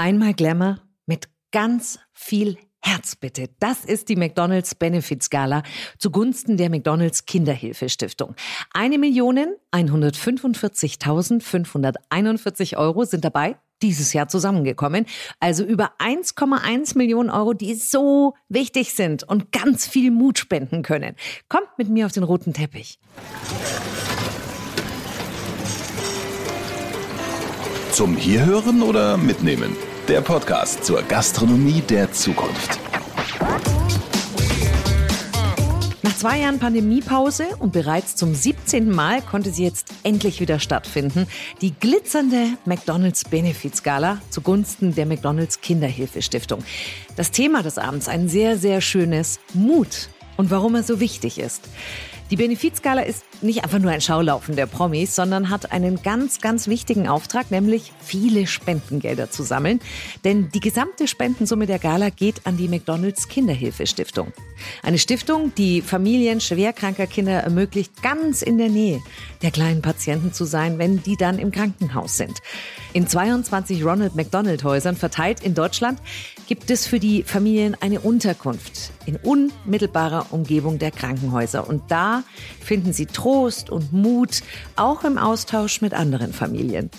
Einmal Glamour mit ganz viel Herz bitte. Das ist die McDonald's Benefits Gala zugunsten der McDonald's Kinderhilfe Stiftung. Eine Million 145.541 Euro sind dabei dieses Jahr zusammengekommen. Also über 1,1 Millionen Euro, die so wichtig sind und ganz viel Mut spenden können. Kommt mit mir auf den roten Teppich. Zum Hierhören oder Mitnehmen? Der Podcast zur Gastronomie der Zukunft. Nach zwei Jahren Pandemiepause und bereits zum 17. Mal konnte sie jetzt endlich wieder stattfinden. Die glitzernde McDonald's Benefits Gala zugunsten der McDonald's Kinderhilfe Stiftung. Das Thema des Abends ein sehr, sehr schönes Mut und warum er so wichtig ist. Die Benefizgala ist nicht einfach nur ein Schaulaufen der Promis, sondern hat einen ganz, ganz wichtigen Auftrag, nämlich viele Spendengelder zu sammeln. Denn die gesamte Spendensumme der Gala geht an die McDonalds Kinderhilfe Stiftung. Eine Stiftung, die Familien schwerkranker Kinder ermöglicht, ganz in der Nähe der kleinen Patienten zu sein, wenn die dann im Krankenhaus sind. In 22 Ronald McDonald Häusern verteilt in Deutschland gibt es für die Familien eine Unterkunft in unmittelbarer Umgebung der Krankenhäuser. Und da finden sie Trost und Mut, auch im Austausch mit anderen Familien.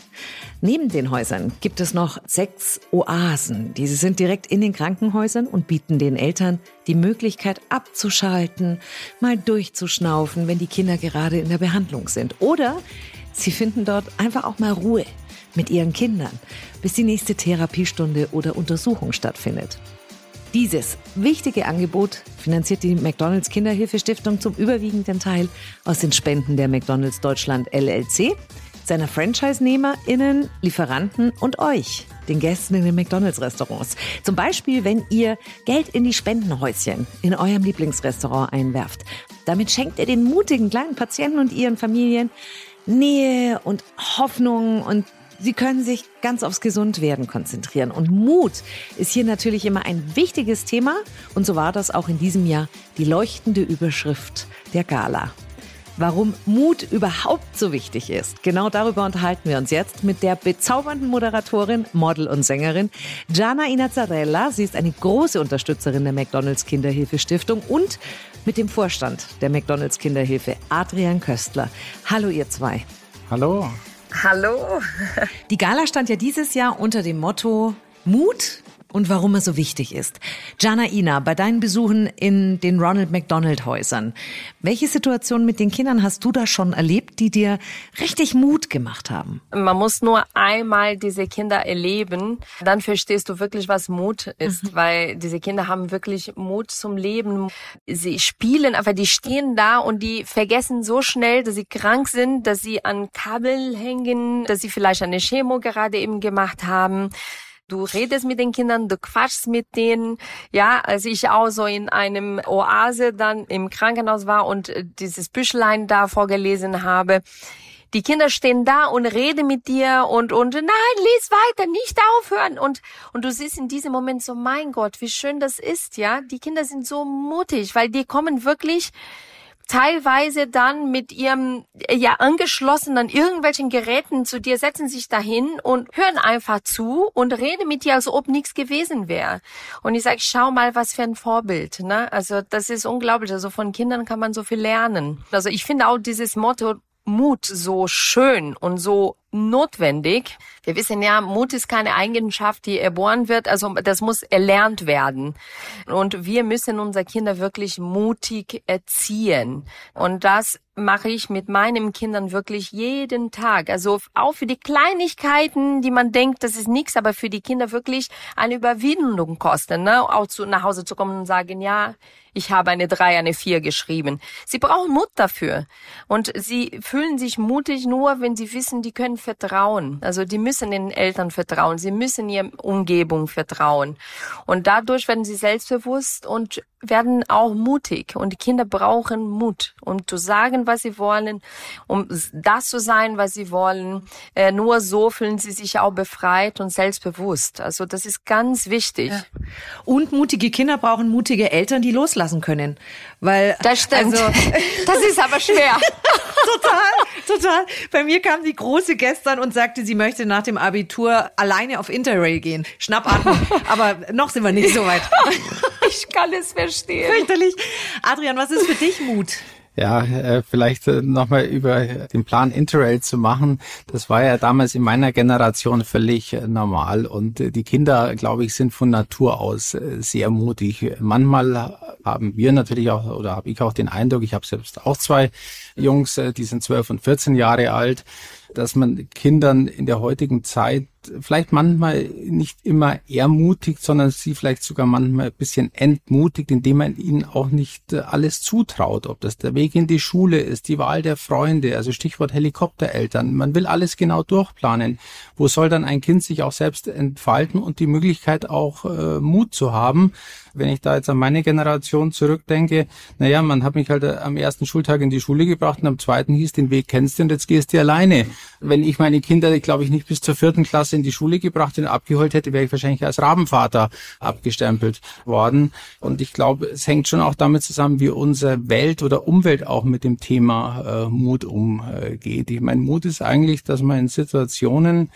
Neben den Häusern gibt es noch sechs Oasen. Diese sind direkt in den Krankenhäusern und bieten den Eltern die Möglichkeit abzuschalten, mal durchzuschnaufen, wenn die Kinder gerade in der Behandlung sind. Oder sie finden dort einfach auch mal Ruhe mit ihren Kindern, bis die nächste Therapiestunde oder Untersuchung stattfindet. Dieses wichtige Angebot finanziert die McDonalds Kinderhilfe Stiftung zum überwiegenden Teil aus den Spenden der McDonalds Deutschland LLC, seiner Franchise-NehmerInnen, Lieferanten und euch, den Gästen in den McDonalds-Restaurants. Zum Beispiel, wenn ihr Geld in die Spendenhäuschen in eurem Lieblingsrestaurant einwerft. Damit schenkt ihr den mutigen kleinen Patienten und ihren Familien Nähe und Hoffnung und Sie können sich ganz aufs Gesundwerden konzentrieren. Und Mut ist hier natürlich immer ein wichtiges Thema. Und so war das auch in diesem Jahr die leuchtende Überschrift der Gala. Warum Mut überhaupt so wichtig ist, genau darüber unterhalten wir uns jetzt mit der bezaubernden Moderatorin, Model und Sängerin Gianna Inazzarella. Sie ist eine große Unterstützerin der McDonalds Kinderhilfe Stiftung und mit dem Vorstand der McDonalds Kinderhilfe, Adrian Köstler. Hallo ihr zwei. Hallo. Hallo. Die Gala stand ja dieses Jahr unter dem Motto Mut und warum er so wichtig ist. Jana Ina, bei deinen Besuchen in den Ronald McDonald Häusern, welche Situation mit den Kindern hast du da schon erlebt, die dir richtig Mut gemacht haben? Man muss nur einmal diese Kinder erleben, dann verstehst du wirklich, was Mut ist, mhm. weil diese Kinder haben wirklich Mut zum Leben. Sie spielen, aber die stehen da und die vergessen so schnell, dass sie krank sind, dass sie an Kabel hängen, dass sie vielleicht eine Chemo gerade eben gemacht haben du redest mit den Kindern, du quatschst mit denen. Ja, als ich auch so in einem Oase dann im Krankenhaus war und äh, dieses Büchlein da vorgelesen habe, die Kinder stehen da und reden mit dir und, und nein, lies weiter, nicht aufhören. Und, und du siehst in diesem Moment so, mein Gott, wie schön das ist, ja. Die Kinder sind so mutig, weil die kommen wirklich teilweise dann mit ihrem ja angeschlossenen irgendwelchen Geräten zu dir, setzen sich dahin und hören einfach zu und reden mit dir, als ob nichts gewesen wäre. Und ich sage, schau mal, was für ein Vorbild. Ne? Also das ist unglaublich. Also von Kindern kann man so viel lernen. Also ich finde auch dieses Motto Mut so schön und so notwendig. Wir wissen ja, Mut ist keine Eigenschaft, die erboren wird, also das muss erlernt werden. Und wir müssen unsere Kinder wirklich mutig erziehen. Und das mache ich mit meinen Kindern wirklich jeden Tag. Also auch für die Kleinigkeiten, die man denkt, das ist nichts, aber für die Kinder wirklich eine Überwindung kosten. Ne? Auch zu, nach Hause zu kommen und sagen, ja, ich habe eine drei, eine vier geschrieben. Sie brauchen Mut dafür. Und sie fühlen sich mutig nur, wenn sie wissen, die können vertrauen. Also die müssen den Eltern vertrauen. Sie müssen ihrer Umgebung vertrauen. Und dadurch werden sie selbstbewusst und werden auch mutig und die Kinder brauchen Mut, um zu sagen, was sie wollen, um das zu sein, was sie wollen. Äh, nur so fühlen sie sich auch befreit und selbstbewusst. Also das ist ganz wichtig. Ja. Und mutige Kinder brauchen mutige Eltern, die loslassen können, weil das stimmt. Also, das ist aber schwer. total, total. Bei mir kam die große gestern und sagte, sie möchte nach dem Abitur alleine auf Interrail gehen. Schnappatmung. aber noch sind wir nicht so weit. ich kann es verstehen. Fürchterlich. Adrian, was ist für dich Mut? Ja, äh, vielleicht äh, nochmal über den Plan Interrail zu machen. Das war ja damals in meiner Generation völlig äh, normal. Und die Kinder, glaube ich, sind von Natur aus sehr mutig. Manchmal haben wir natürlich auch, oder habe ich auch den Eindruck, ich habe selbst auch zwei Jungs, die sind zwölf und 14 Jahre alt, dass man Kindern in der heutigen Zeit vielleicht manchmal nicht immer ermutigt, sondern sie vielleicht sogar manchmal ein bisschen entmutigt, indem man ihnen auch nicht äh, alles zutraut, ob das der Weg in die Schule ist, die Wahl der Freunde, also Stichwort Helikoptereltern. Man will alles genau durchplanen. Wo soll dann ein Kind sich auch selbst entfalten und die Möglichkeit auch äh, Mut zu haben? Wenn ich da jetzt an meine Generation zurückdenke, naja, man hat mich halt äh, am ersten Schultag in die Schule gebracht und am zweiten hieß, den Weg kennst du und jetzt gehst du alleine. Wenn ich meine Kinder, glaube ich, nicht bis zur vierten Klasse in die Schule gebracht und abgeholt hätte, wäre ich wahrscheinlich als Rabenvater abgestempelt worden. Und ich glaube, es hängt schon auch damit zusammen, wie unsere Welt oder Umwelt auch mit dem Thema äh, Mut umgeht. Ich meine, Mut ist eigentlich, dass man in Situationen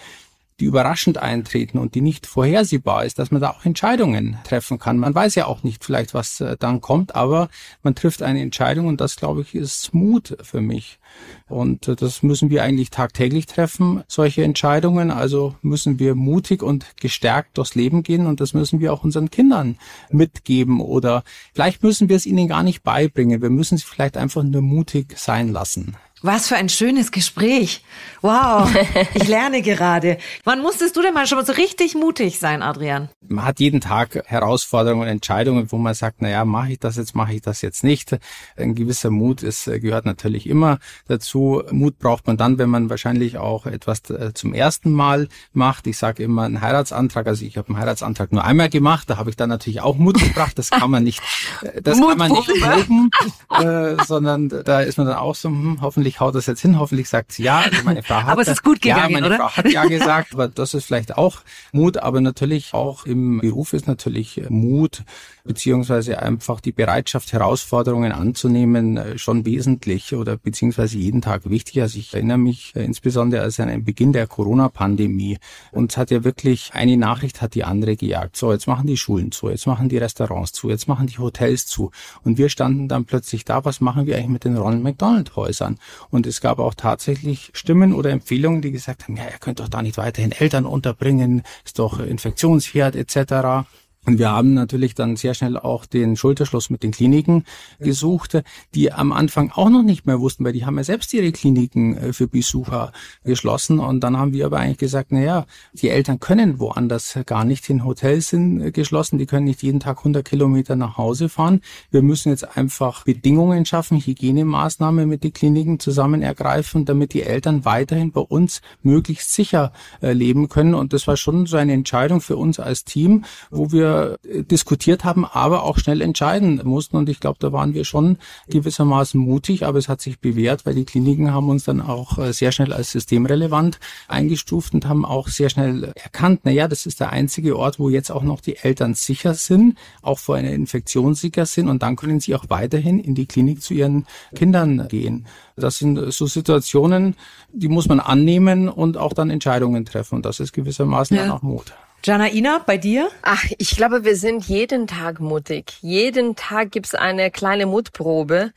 die überraschend eintreten und die nicht vorhersehbar ist, dass man da auch Entscheidungen treffen kann. Man weiß ja auch nicht vielleicht, was äh, dann kommt, aber man trifft eine Entscheidung und das, glaube ich, ist Mut für mich. Und äh, das müssen wir eigentlich tagtäglich treffen, solche Entscheidungen. Also müssen wir mutig und gestärkt durchs Leben gehen und das müssen wir auch unseren Kindern mitgeben oder vielleicht müssen wir es ihnen gar nicht beibringen. Wir müssen sie vielleicht einfach nur mutig sein lassen. Was für ein schönes Gespräch. Wow, ich lerne gerade. Wann musstest du denn mal schon so richtig mutig sein, Adrian? Man hat jeden Tag Herausforderungen und Entscheidungen, wo man sagt, na ja, mache ich das jetzt, mache ich das jetzt nicht. Ein gewisser Mut ist, gehört natürlich immer dazu. Mut braucht man dann, wenn man wahrscheinlich auch etwas äh, zum ersten Mal macht. Ich sage immer einen Heiratsantrag, also ich habe einen Heiratsantrag nur einmal gemacht, da habe ich dann natürlich auch Mut gebracht. Das kann man nicht, äh, das kann man nicht loben, äh, sondern da ist man dann auch so, hm, hoffentlich hoffentlich haut das jetzt hin, hoffentlich sagt sie ja. Also meine Frau hat, aber es ist gut gegangen, ja, meine oder? Frau hat ja gesagt, aber das ist vielleicht auch Mut, aber natürlich auch im Beruf ist natürlich Mut beziehungsweise einfach die Bereitschaft, Herausforderungen anzunehmen, äh, schon wesentlich oder beziehungsweise jeden Tag wichtig. Also ich erinnere mich äh, insbesondere als an den Beginn der Corona-Pandemie. Uns hat ja wirklich eine Nachricht hat die andere gejagt. So, jetzt machen die Schulen zu, jetzt machen die Restaurants zu, jetzt machen die Hotels zu. Und wir standen dann plötzlich da, was machen wir eigentlich mit den Ronald McDonald Häusern? Und es gab auch tatsächlich Stimmen oder Empfehlungen, die gesagt haben, ja, ihr könnt doch da nicht weiterhin Eltern unterbringen, ist doch Infektionsherd etc. Und wir haben natürlich dann sehr schnell auch den Schulterschluss mit den Kliniken gesucht, die am Anfang auch noch nicht mehr wussten, weil die haben ja selbst ihre Kliniken äh, für Besucher geschlossen. Und dann haben wir aber eigentlich gesagt, na ja, die Eltern können woanders gar nicht hin. Hotels sind äh, geschlossen, die können nicht jeden Tag 100 Kilometer nach Hause fahren. Wir müssen jetzt einfach Bedingungen schaffen, Hygienemaßnahmen mit den Kliniken zusammen ergreifen, damit die Eltern weiterhin bei uns möglichst sicher äh, leben können. Und das war schon so eine Entscheidung für uns als Team, wo wir äh, diskutiert haben, aber auch schnell entscheiden mussten. Und ich glaube, da waren wir schon gewissermaßen mutig, aber es hat sich bewährt, weil die Kliniken haben uns dann auch äh, sehr schnell als systemrelevant eingestuft und haben auch sehr schnell erkannt, na ja, das ist der einzige Ort, wo jetzt auch noch die Eltern sicher sind, auch vor einer Infektion sicher sind und dann können sie auch weiterhin in die Klinik zu ihren Kindern gehen. Das sind so Situationen, die muss man annehmen und auch dann Entscheidungen treffen. Und das ist gewissermaßen ja. dann auch Mut. Janaina, bei dir? Ach, ich glaube, wir sind jeden Tag mutig. Jeden Tag gibt's eine kleine Mutprobe.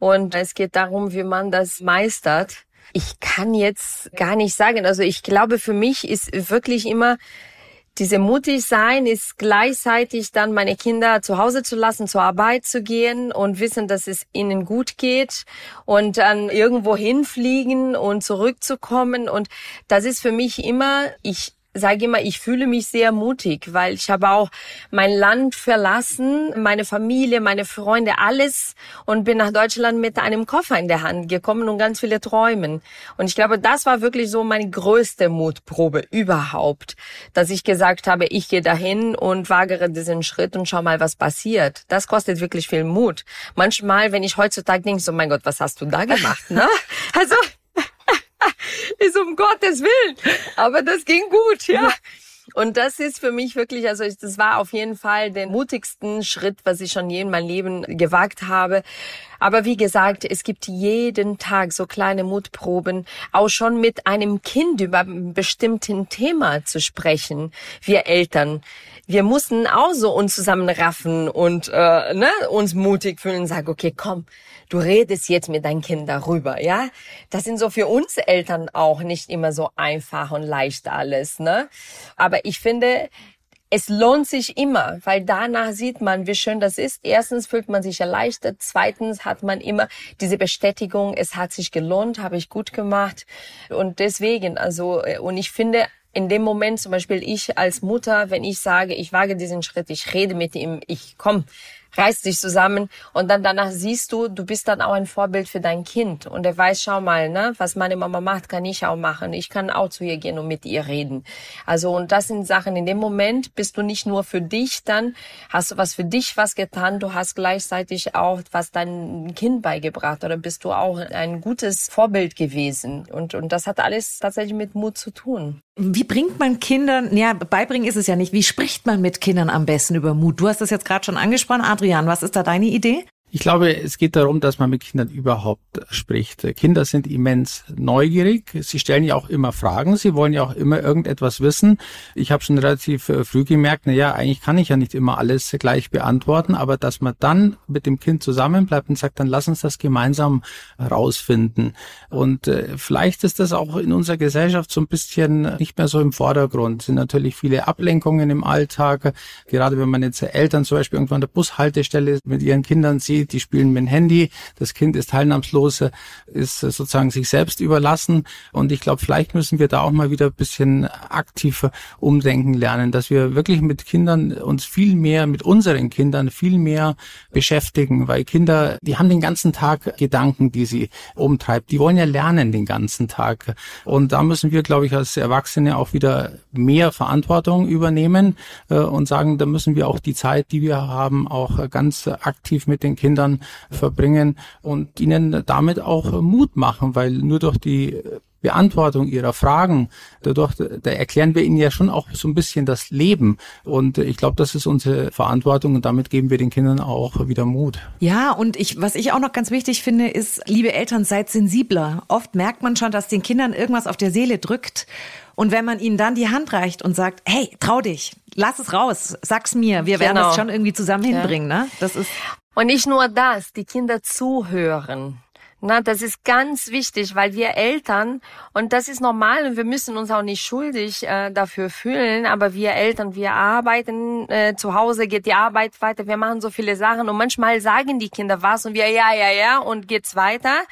Und es geht darum, wie man das meistert. Ich kann jetzt gar nicht sagen. Also ich glaube, für mich ist wirklich immer diese mutig sein ist gleichzeitig dann meine Kinder zu Hause zu lassen, zur Arbeit zu gehen und wissen, dass es ihnen gut geht und dann irgendwo hinfliegen und zurückzukommen. Und das ist für mich immer, ich sage immer, ich fühle mich sehr mutig, weil ich habe auch mein Land verlassen, meine Familie, meine Freunde, alles und bin nach Deutschland mit einem Koffer in der Hand gekommen und ganz viele Träumen. Und ich glaube, das war wirklich so meine größte Mutprobe überhaupt, dass ich gesagt habe, ich gehe dahin und wagere diesen Schritt und schau mal, was passiert. Das kostet wirklich viel Mut. Manchmal, wenn ich heutzutage denke, so mein Gott, was hast du da gemacht, ne? Also ist um Gottes Willen. Aber das ging gut, ja. Und das ist für mich wirklich, also das war auf jeden Fall der mutigsten Schritt, was ich schon je in meinem Leben gewagt habe. Aber wie gesagt, es gibt jeden Tag so kleine Mutproben, auch schon mit einem Kind über ein bestimmten Thema zu sprechen. Wir Eltern, wir mussten auch so uns zusammenraffen und äh, ne, uns mutig fühlen und sagen, okay, komm, du redest jetzt mit deinem Kind darüber, ja? Das sind so für uns Eltern auch nicht immer so einfach und leicht alles, ne? Aber ich finde, es lohnt sich immer, weil danach sieht man, wie schön das ist. Erstens fühlt man sich erleichtert. Zweitens hat man immer diese Bestätigung, es hat sich gelohnt, habe ich gut gemacht. Und deswegen, also, und ich finde, in dem Moment zum Beispiel ich als Mutter, wenn ich sage, ich wage diesen Schritt, ich rede mit ihm, ich komm, reißt dich zusammen und dann danach siehst du, du bist dann auch ein Vorbild für dein Kind und er weiß, schau mal, ne, was meine Mama macht, kann ich auch machen. Ich kann auch zu ihr gehen und mit ihr reden. Also und das sind Sachen. In dem Moment bist du nicht nur für dich, dann hast du was für dich was getan. Du hast gleichzeitig auch was dein Kind beigebracht oder bist du auch ein gutes Vorbild gewesen und und das hat alles tatsächlich mit Mut zu tun. Wie bringt man Kindern, ja, beibringen ist es ja nicht, wie spricht man mit Kindern am besten über Mut? Du hast das jetzt gerade schon angesprochen, Adrian, was ist da deine Idee? Ich glaube, es geht darum, dass man mit Kindern überhaupt spricht. Kinder sind immens neugierig. Sie stellen ja auch immer Fragen. Sie wollen ja auch immer irgendetwas wissen. Ich habe schon relativ äh, früh gemerkt, na ja, eigentlich kann ich ja nicht immer alles gleich beantworten, aber dass man dann mit dem Kind zusammenbleibt und sagt, dann lass uns das gemeinsam rausfinden. Und äh, vielleicht ist das auch in unserer Gesellschaft so ein bisschen nicht mehr so im Vordergrund. Es sind natürlich viele Ablenkungen im Alltag. Gerade wenn man jetzt Eltern zum Beispiel irgendwann an der Bushaltestelle mit ihren Kindern sieht, die spielen mit dem Handy, das Kind ist teilnahmslos, ist sozusagen sich selbst überlassen. Und ich glaube, vielleicht müssen wir da auch mal wieder ein bisschen aktiver umdenken lernen, dass wir wirklich mit Kindern uns viel mehr, mit unseren Kindern viel mehr beschäftigen, weil Kinder, die haben den ganzen Tag Gedanken, die sie umtreibt. Die wollen ja lernen den ganzen Tag. Und da müssen wir, glaube ich, als Erwachsene auch wieder mehr Verantwortung übernehmen äh, und sagen, da müssen wir auch die Zeit, die wir haben, auch ganz aktiv mit den Kindern Kindern verbringen und ihnen damit auch Mut machen, weil nur durch die Beantwortung ihrer Fragen, dadurch, da erklären wir ihnen ja schon auch so ein bisschen das Leben. Und ich glaube, das ist unsere Verantwortung und damit geben wir den Kindern auch wieder Mut. Ja, und ich, was ich auch noch ganz wichtig finde, ist, liebe Eltern, seid sensibler. Oft merkt man schon, dass den Kindern irgendwas auf der Seele drückt. Und wenn man ihnen dann die Hand reicht und sagt, hey, trau dich, lass es raus, sag's mir, wir werden genau. es schon irgendwie zusammen hinbringen, ja. ne? Das ist und nicht nur das, die Kinder zuhören. Na, das ist ganz wichtig, weil wir Eltern, und das ist normal und wir müssen uns auch nicht schuldig äh, dafür fühlen, aber wir Eltern, wir arbeiten, äh, zu Hause geht die Arbeit weiter, wir machen so viele Sachen und manchmal sagen die Kinder was und wir ja, ja, ja und geht's weiter.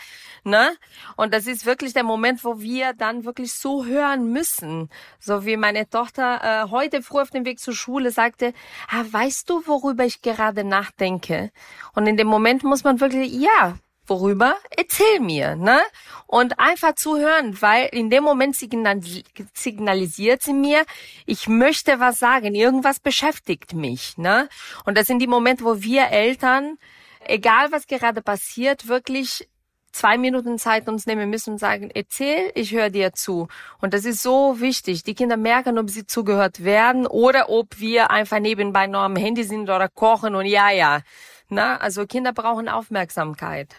Ne? Und das ist wirklich der Moment, wo wir dann wirklich so hören müssen. So wie meine Tochter äh, heute früh auf dem Weg zur Schule sagte, ah, weißt du, worüber ich gerade nachdenke? Und in dem Moment muss man wirklich, ja, worüber? Erzähl mir, ne? Und einfach zuhören, weil in dem Moment signalisiert sie mir, ich möchte was sagen, irgendwas beschäftigt mich, ne? Und das sind die Momente, wo wir Eltern, egal was gerade passiert, wirklich zwei Minuten Zeit uns nehmen müssen und sagen, erzähl, ich höre dir zu. Und das ist so wichtig. Die Kinder merken, ob sie zugehört werden oder ob wir einfach nebenbei noch am Handy sind oder kochen und ja, ja. Na, also Kinder brauchen Aufmerksamkeit.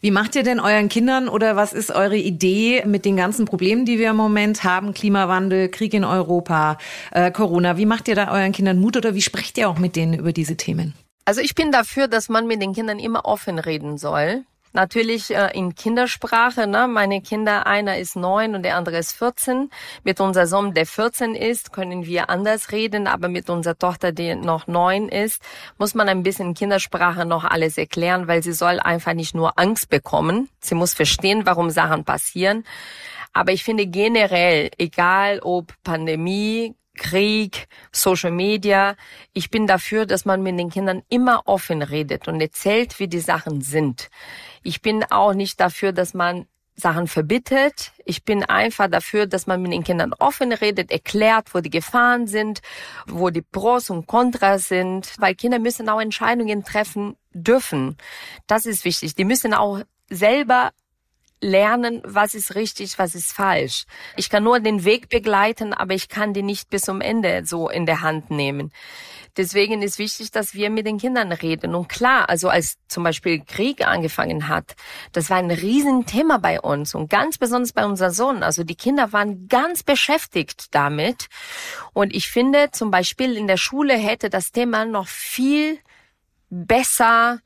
Wie macht ihr denn euren Kindern oder was ist eure Idee mit den ganzen Problemen, die wir im Moment haben? Klimawandel, Krieg in Europa, äh, Corona. Wie macht ihr da euren Kindern Mut oder wie sprecht ihr auch mit denen über diese Themen? Also ich bin dafür, dass man mit den Kindern immer offen reden soll. Natürlich äh, in Kindersprache. Ne? Meine Kinder, einer ist neun und der andere ist 14. Mit unser Sohn, der 14 ist, können wir anders reden, aber mit unserer Tochter, die noch neun ist, muss man ein bisschen in Kindersprache noch alles erklären, weil sie soll einfach nicht nur Angst bekommen. Sie muss verstehen, warum Sachen passieren. Aber ich finde generell, egal ob Pandemie, Krieg, Social Media. Ich bin dafür, dass man mit den Kindern immer offen redet und erzählt, wie die Sachen sind. Ich bin auch nicht dafür, dass man Sachen verbittet. Ich bin einfach dafür, dass man mit den Kindern offen redet, erklärt, wo die Gefahren sind, wo die Pros und Kontras sind, weil Kinder müssen auch Entscheidungen treffen dürfen. Das ist wichtig. Die müssen auch selber lernen, was ist richtig, was ist falsch. Ich kann nur den Weg begleiten, aber ich kann die nicht bis zum Ende so in der Hand nehmen. Deswegen ist wichtig, dass wir mit den Kindern reden. Und klar, also als zum Beispiel Krieg angefangen hat, das war ein Riesenthema bei uns und ganz besonders bei unserem Sohn. Also die Kinder waren ganz beschäftigt damit. Und ich finde zum Beispiel in der Schule hätte das Thema noch viel besser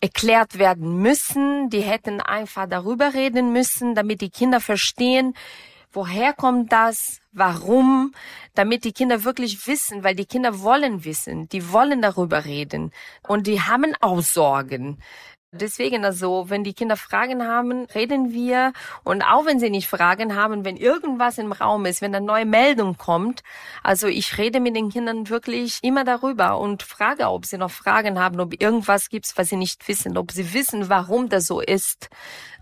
erklärt werden müssen. Die hätten einfach darüber reden müssen, damit die Kinder verstehen, woher kommt das, warum, damit die Kinder wirklich wissen, weil die Kinder wollen wissen, die wollen darüber reden und die haben auch Sorgen. Deswegen also, wenn die Kinder Fragen haben, reden wir. Und auch wenn sie nicht Fragen haben, wenn irgendwas im Raum ist, wenn eine neue Meldung kommt, also ich rede mit den Kindern wirklich immer darüber und frage, ob sie noch Fragen haben, ob irgendwas gibt, was sie nicht wissen, ob sie wissen, warum das so ist,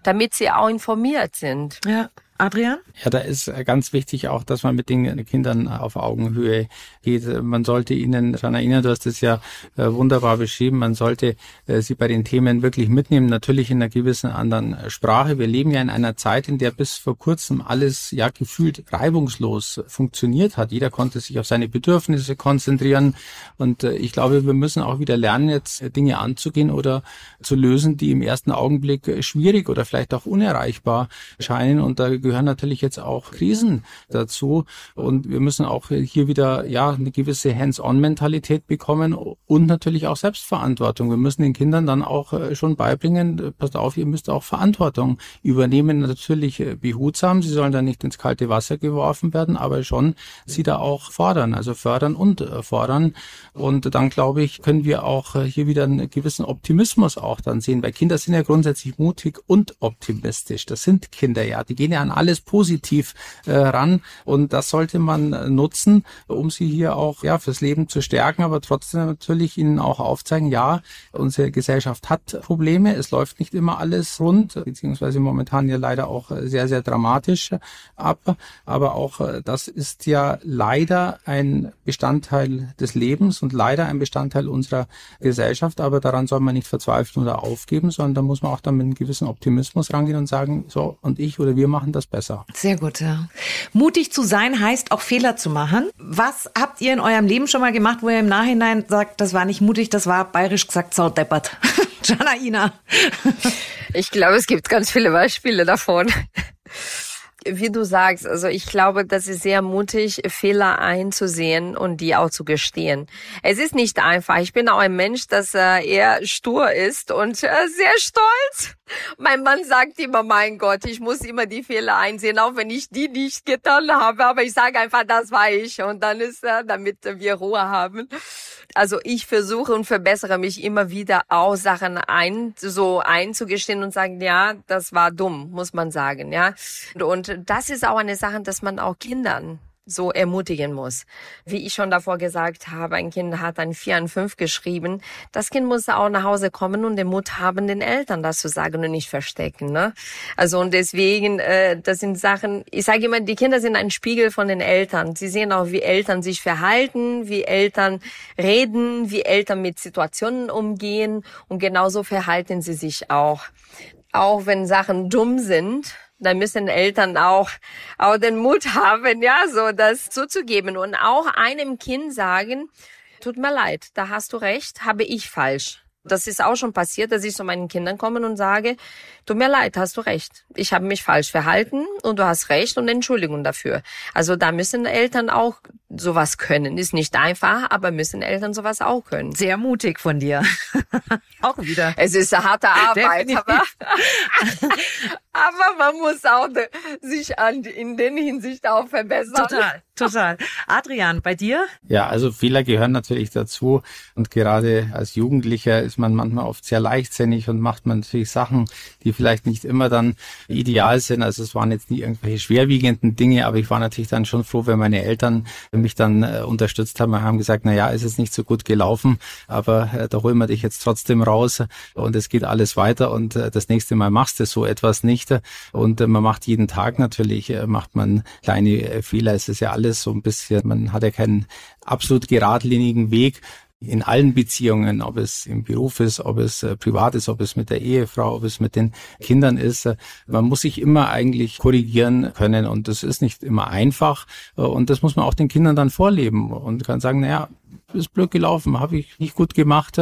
damit sie auch informiert sind. Ja. Adrian? Ja, da ist äh, ganz wichtig auch, dass man mit den Kindern auf Augenhöhe geht. Man sollte ihnen daran erinnern, du hast es ja äh, wunderbar beschrieben, man sollte äh, sie bei den Themen wirklich mitnehmen, natürlich in einer gewissen anderen Sprache. Wir leben ja in einer Zeit, in der bis vor kurzem alles ja gefühlt reibungslos funktioniert hat. Jeder konnte sich auf seine Bedürfnisse konzentrieren und ich glaube, wir müssen auch wieder lernen, jetzt Dinge anzugehen oder zu lösen, die im ersten Augenblick schwierig oder vielleicht auch unerreichbar scheinen und da gehören natürlich jetzt auch Krisen dazu. Und wir müssen auch hier wieder, ja, eine gewisse Hands-on-Mentalität bekommen und natürlich auch Selbstverantwortung. Wir müssen den Kindern dann auch äh, schon beibringen, äh, passt auf, ihr müsst auch Verantwortung übernehmen. Natürlich äh, behutsam. Sie sollen da nicht ins kalte Wasser geworfen werden, aber schon sie da auch fordern, also fördern und fordern. Und dann glaube ich, können wir auch hier wieder einen gewissen Optimismus auch dann sehen, weil Kinder sind ja grundsätzlich mutig und optimistisch. Das sind Kinder ja. Die gehen ja an alles positiv äh, ran. Und das sollte man nutzen, um sie hier auch ja fürs Leben zu stärken, aber trotzdem natürlich ihnen auch aufzeigen, ja, unsere Gesellschaft hat Probleme, es läuft nicht immer alles rund, beziehungsweise momentan ja leider auch sehr, sehr dramatisch ab, aber auch äh, das ist ja leider ein Bestandteil des Lebens und leider ein Bestandteil unserer Gesellschaft, aber daran soll man nicht verzweifeln oder aufgeben, sondern da muss man auch dann mit einem gewissen Optimismus rangehen und sagen, so, und ich oder wir machen das das besser. Sehr gut, ja. Mutig zu sein heißt auch Fehler zu machen. Was habt ihr in eurem Leben schon mal gemacht, wo ihr im Nachhinein sagt, das war nicht mutig, das war bayerisch gesagt saudeppert? Janaina. Ich glaube, es gibt ganz viele Beispiele davon wie du sagst, also ich glaube, das ist sehr mutig, Fehler einzusehen und die auch zu gestehen. Es ist nicht einfach. Ich bin auch ein Mensch, das äh, eher stur ist und äh, sehr stolz. Mein Mann sagt immer, mein Gott, ich muss immer die Fehler einsehen, auch wenn ich die nicht getan habe. Aber ich sage einfach, das war ich und dann ist, äh, damit wir Ruhe haben. Also ich versuche und verbessere mich immer wieder auch Sachen ein, so einzugestehen und sagen, ja, das war dumm, muss man sagen, ja. Und das ist auch eine Sache, dass man auch Kindern so ermutigen muss. Wie ich schon davor gesagt habe, ein Kind hat ein 4 und 5 geschrieben. Das Kind muss auch nach Hause kommen und den Mut haben, den Eltern das zu sagen und nicht verstecken. Ne? Also und deswegen, äh, das sind Sachen, ich sage immer, die Kinder sind ein Spiegel von den Eltern. Sie sehen auch, wie Eltern sich verhalten, wie Eltern reden, wie Eltern mit Situationen umgehen und genauso verhalten sie sich auch. Auch wenn Sachen dumm sind, da müssen Eltern auch, auch den Mut haben, ja, so das zuzugeben und auch einem Kind sagen, tut mir leid, da hast du recht, habe ich falsch. Das ist auch schon passiert, dass ich zu meinen Kindern komme und sage, tut mir leid, hast du recht. Ich habe mich falsch verhalten und du hast recht und Entschuldigung dafür. Also da müssen Eltern auch sowas können. Ist nicht einfach, aber müssen Eltern sowas auch können. Sehr mutig von dir. auch wieder. Es ist eine harte Arbeit, aber, aber man muss auch sich an, in den Hinsicht auch verbessern. Total, total. Adrian, bei dir? Ja, also Fehler gehören natürlich dazu. Und gerade als Jugendlicher ist man manchmal oft sehr leichtsinnig und macht man natürlich Sachen, die vielleicht nicht immer dann ideal sind. Also es waren jetzt nie irgendwelche schwerwiegenden Dinge, aber ich war natürlich dann schon froh, wenn meine Eltern mich dann äh, unterstützt haben. Haben gesagt, na ja, ist es nicht so gut gelaufen, aber äh, da holen wir dich jetzt trotzdem raus und es geht alles weiter und äh, das nächste Mal machst du so etwas nicht. Und äh, man macht jeden Tag natürlich, äh, macht man kleine äh, Fehler. Es ist ja alles so ein bisschen, man hat ja keinen absolut geradlinigen Weg in allen Beziehungen, ob es im Beruf ist, ob es äh, privat ist, ob es mit der Ehefrau, ob es mit den Kindern ist. Äh, man muss sich immer eigentlich korrigieren können und das ist nicht immer einfach äh, und das muss man auch den Kindern dann vorleben und kann sagen, naja, ist blöd gelaufen, habe ich nicht gut gemacht,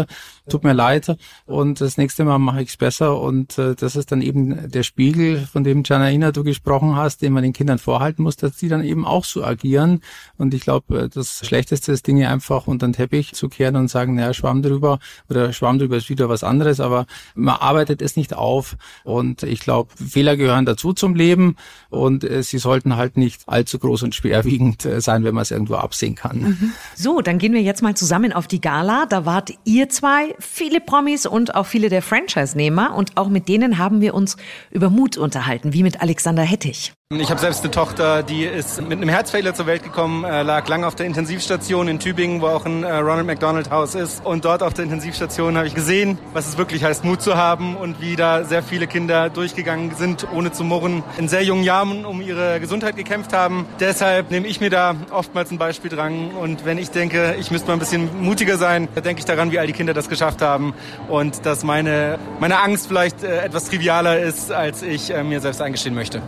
tut mir leid. Und das nächste Mal mache ich es besser. Und äh, das ist dann eben der Spiegel, von dem Janaina du gesprochen hast, den man den Kindern vorhalten muss, dass die dann eben auch so agieren. Und ich glaube, äh, das Schlechteste ist, Dinge einfach unter den Teppich zu kehren und sagen, naja, Schwamm drüber. Oder Schwamm drüber ist wieder was anderes, aber man arbeitet es nicht auf. Und ich glaube, Fehler gehören dazu zum Leben. Und äh, sie sollten halt nicht allzu groß und schwerwiegend äh, sein, wenn man es irgendwo absehen kann. Mhm. So, dann gehen wir jetzt mal zusammen auf die Gala. Da wart ihr zwei, viele Promis und auch viele der Franchise-Nehmer. Und auch mit denen haben wir uns über Mut unterhalten, wie mit Alexander Hettich. Ich habe selbst eine Tochter, die ist mit einem Herzfehler zur Welt gekommen, äh, lag lange auf der Intensivstation in Tübingen, wo auch ein äh, Ronald McDonald Haus ist. Und dort auf der Intensivstation habe ich gesehen, was es wirklich heißt, Mut zu haben und wie da sehr viele Kinder durchgegangen sind, ohne zu murren, in sehr jungen Jahren um ihre Gesundheit gekämpft haben. Deshalb nehme ich mir da oftmals ein Beispiel dran. Und wenn ich denke, ich müsste mal ein bisschen mutiger sein, da denke ich daran, wie all die Kinder das geschafft haben und dass meine, meine Angst vielleicht äh, etwas trivialer ist, als ich mir selbst eingestehen möchte.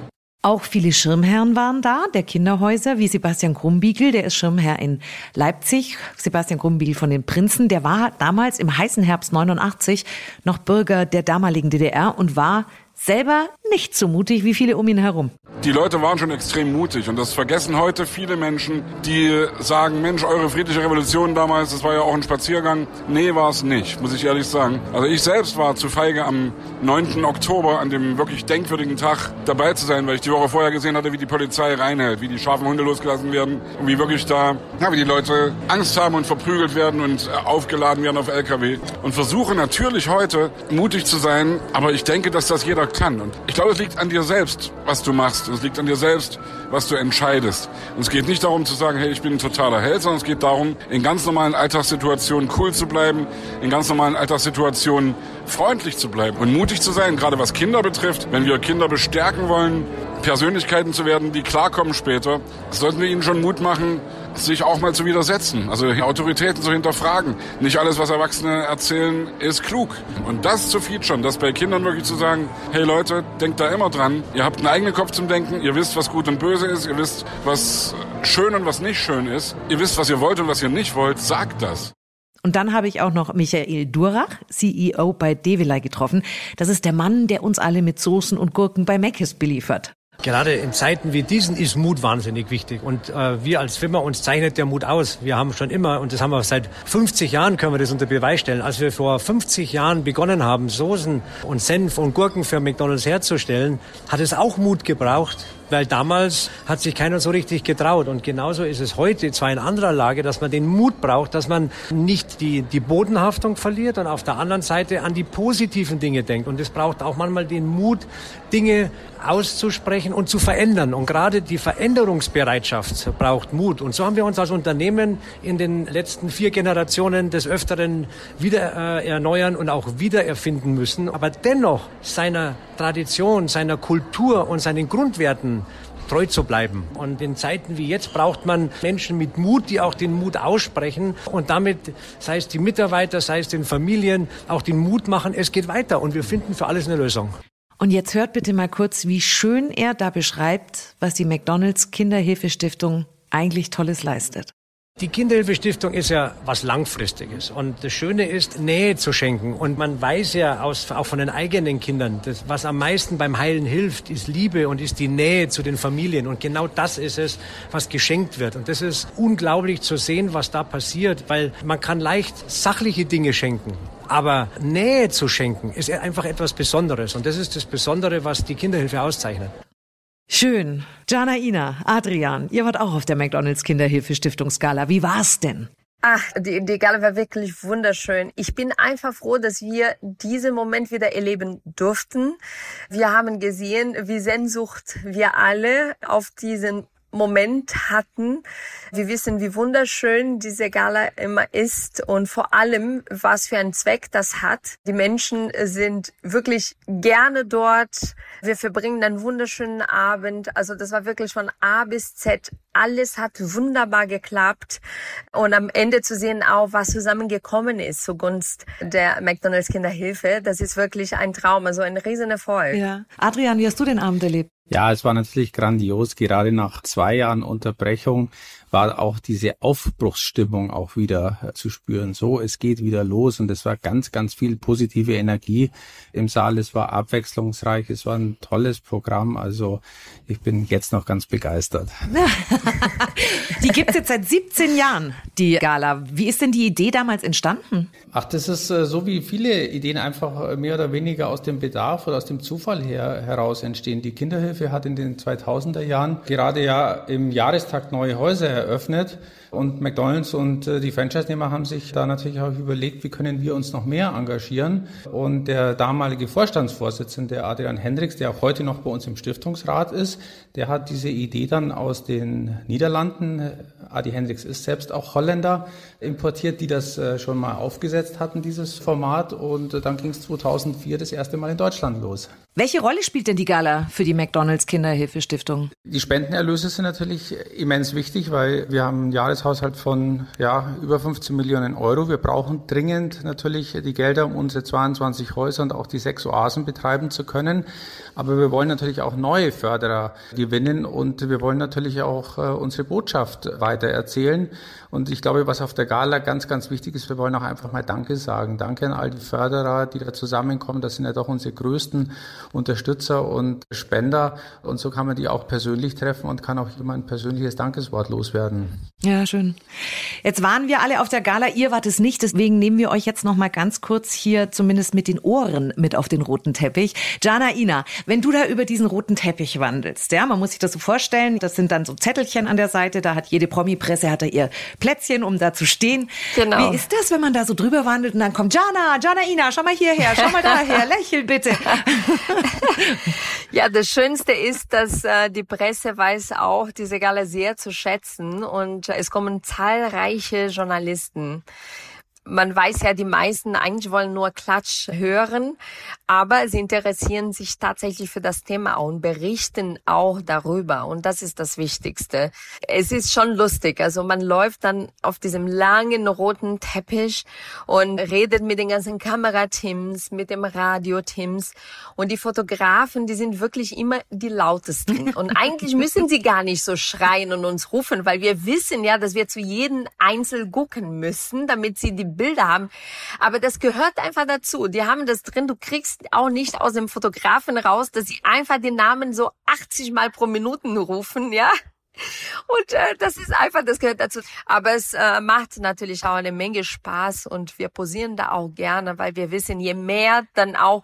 Auch viele Schirmherren waren da, der Kinderhäuser, wie Sebastian Krumbiegel, der ist Schirmherr in Leipzig. Sebastian Krumbiegel von den Prinzen, der war damals im heißen Herbst 89 noch Bürger der damaligen DDR und war selber nicht so mutig wie viele um ihn herum. Die Leute waren schon extrem mutig und das vergessen heute viele Menschen, die sagen, Mensch, eure friedliche Revolution damals, das war ja auch ein Spaziergang. Nee, war es nicht, muss ich ehrlich sagen. Also ich selbst war zu feige am 9. Oktober, an dem wirklich denkwürdigen Tag, dabei zu sein, weil ich die Woche vorher gesehen hatte, wie die Polizei reinhält, wie die scharfen Hunde losgelassen werden und wie wirklich da, ja, wie die Leute Angst haben und verprügelt werden und äh, aufgeladen werden auf LKW. Und versuche natürlich heute mutig zu sein, aber ich denke, dass das jeder kann. Und ich glaube, es liegt an dir selbst, was du machst. Es liegt an dir selbst, was du entscheidest. Und es geht nicht darum zu sagen, hey, ich bin ein totaler Held, sondern es geht darum, in ganz normalen Alltagssituationen cool zu bleiben, in ganz normalen Alltagssituationen freundlich zu bleiben und mutig zu sein, gerade was Kinder betrifft. Wenn wir Kinder bestärken wollen, Persönlichkeiten zu werden, die klarkommen später, sollten wir ihnen schon Mut machen, sich auch mal zu widersetzen, also Autoritäten zu hinterfragen. Nicht alles, was Erwachsene erzählen, ist klug. Und das zu featuren, das bei Kindern wirklich zu sagen, hey Leute, denkt da immer dran, ihr habt einen eigenen Kopf zum Denken, ihr wisst, was gut und böse ist, ihr wisst, was schön und was nicht schön ist, ihr wisst, was ihr wollt und was ihr nicht wollt, sagt das. Und dann habe ich auch noch Michael Durach, CEO bei Devilei, getroffen. Das ist der Mann, der uns alle mit Soßen und Gurken bei Mc's beliefert. Gerade in Zeiten wie diesen ist Mut wahnsinnig wichtig. Und äh, wir als Firma, uns zeichnet der Mut aus. Wir haben schon immer, und das haben wir seit 50 Jahren, können wir das unter Beweis stellen, als wir vor 50 Jahren begonnen haben, Soßen und Senf und Gurken für McDonalds herzustellen, hat es auch Mut gebraucht, weil damals hat sich keiner so richtig getraut. Und genauso ist es heute zwar in anderer Lage, dass man den Mut braucht, dass man nicht die, die Bodenhaftung verliert und auf der anderen Seite an die positiven Dinge denkt. Und es braucht auch manchmal den Mut, Dinge auszusprechen und zu verändern. Und gerade die Veränderungsbereitschaft braucht Mut. Und so haben wir uns als Unternehmen in den letzten vier Generationen des Öfteren wieder äh, erneuern und auch wiedererfinden müssen. Aber dennoch seiner Tradition, seiner Kultur und seinen Grundwerten treu zu bleiben. Und in Zeiten wie jetzt braucht man Menschen mit Mut, die auch den Mut aussprechen und damit, sei es die Mitarbeiter, sei es den Familien, auch den Mut machen, es geht weiter und wir finden für alles eine Lösung. Und jetzt hört bitte mal kurz, wie schön er da beschreibt, was die McDonalds Kinderhilfestiftung eigentlich Tolles leistet. Die Kinderhilfestiftung ist ja was Langfristiges. Und das Schöne ist, Nähe zu schenken. Und man weiß ja aus, auch von den eigenen Kindern, das, was am meisten beim Heilen hilft, ist Liebe und ist die Nähe zu den Familien. Und genau das ist es, was geschenkt wird. Und das ist unglaublich zu sehen, was da passiert, weil man kann leicht sachliche Dinge schenken. Aber Nähe zu schenken ist einfach etwas Besonderes. Und das ist das Besondere, was die Kinderhilfe auszeichnet. Schön. Jana Ina, Adrian, ihr wart auch auf der McDonalds Kinderhilfe Stiftungsgala. Wie war's denn? Ach, die, die Gala war wirklich wunderschön. Ich bin einfach froh, dass wir diesen Moment wieder erleben durften. Wir haben gesehen, wie Sehnsucht wir alle auf diesen Moment hatten. Wir wissen, wie wunderschön diese Gala immer ist und vor allem, was für einen Zweck das hat. Die Menschen sind wirklich gerne dort. Wir verbringen einen wunderschönen Abend. Also das war wirklich von A bis Z. Alles hat wunderbar geklappt. Und am Ende zu sehen auch, was zusammengekommen ist zugunst der McDonalds Kinderhilfe, das ist wirklich ein Traum, also ein Riesenerfolg. Ja. Adrian, wie hast du den Abend erlebt? Ja, es war natürlich grandios. Gerade nach zwei Jahren Unterbrechung war auch diese Aufbruchsstimmung auch wieder äh, zu spüren. So, es geht wieder los und es war ganz, ganz viel positive Energie im Saal. Es war abwechslungsreich. Es war ein tolles Programm. Also ich bin jetzt noch ganz begeistert. die gibt's jetzt seit 17 Jahren, die Gala. Wie ist denn die Idee damals entstanden? Ach, das ist äh, so wie viele Ideen einfach äh, mehr oder weniger aus dem Bedarf oder aus dem Zufall her, heraus entstehen. Die Kinderhilfe hat in den 2000er Jahren gerade ja im Jahrestag neue Häuser eröffnet und McDonald's und äh, die Franchise-Nehmer haben sich da natürlich auch überlegt, wie können wir uns noch mehr engagieren. Und der damalige Vorstandsvorsitzende Adrian Hendricks, der auch heute noch bei uns im Stiftungsrat ist, der hat diese Idee dann aus den Niederlanden, Adi Hendricks ist selbst auch Holländer, importiert, die das äh, schon mal aufgesetzt hatten, dieses Format. Und äh, dann ging es 2004 das erste Mal in Deutschland los. Welche Rolle spielt denn die Gala für die McDonalds Kinderhilfestiftung? Die Spendenerlöse sind natürlich immens wichtig, weil wir haben einen Jahreshaushalt von ja, über 15 Millionen Euro. Wir brauchen dringend natürlich die Gelder, um unsere 22 Häuser und auch die sechs Oasen betreiben zu können. Aber wir wollen natürlich auch neue Förderer gewinnen und wir wollen natürlich auch äh, unsere Botschaft weiter erzählen. Und ich glaube, was auf der Gala ganz, ganz wichtig ist, wir wollen auch einfach mal Danke sagen. Danke an all die Förderer, die da zusammenkommen. Das sind ja doch unsere größten Unterstützer und Spender. Und so kann man die auch persönlich treffen und kann auch immer ein persönliches Dankeswort loswerden. Ja, schön. Jetzt waren wir alle auf der Gala, ihr wart es nicht, deswegen nehmen wir euch jetzt noch mal ganz kurz hier zumindest mit den Ohren mit auf den roten Teppich. Jana Ina, wenn du da über diesen roten Teppich wandelst, ja, man muss sich das so vorstellen, das sind dann so Zettelchen an der Seite, da hat jede Promi-Presse hat da ihr Plätzchen, um da zu stehen. Genau. Wie ist das, wenn man da so drüber wandelt und dann kommt Jana, Jana Ina, schau mal hierher, schau mal daher, lächel bitte. ja, das Schönste ist, dass äh, die Presse weiß auch diese Gala sehr zu schätzen und es kommen zahlreiche Journalisten man weiß ja, die meisten eigentlich wollen nur Klatsch hören, aber sie interessieren sich tatsächlich für das Thema und berichten auch darüber. Und das ist das Wichtigste. Es ist schon lustig. Also man läuft dann auf diesem langen roten Teppich und redet mit den ganzen Kamerateams, mit dem Radioteams. Und die Fotografen, die sind wirklich immer die lautesten. Und eigentlich müssen sie gar nicht so schreien und uns rufen, weil wir wissen ja, dass wir zu jedem Einzel gucken müssen, damit sie die Bilder haben. Aber das gehört einfach dazu. Die haben das drin. Du kriegst auch nicht aus dem Fotografen raus, dass sie einfach den Namen so 80 Mal pro Minuten rufen, ja. Und äh, das ist einfach, das gehört dazu. Aber es äh, macht natürlich auch eine Menge Spaß und wir posieren da auch gerne, weil wir wissen, je mehr dann auch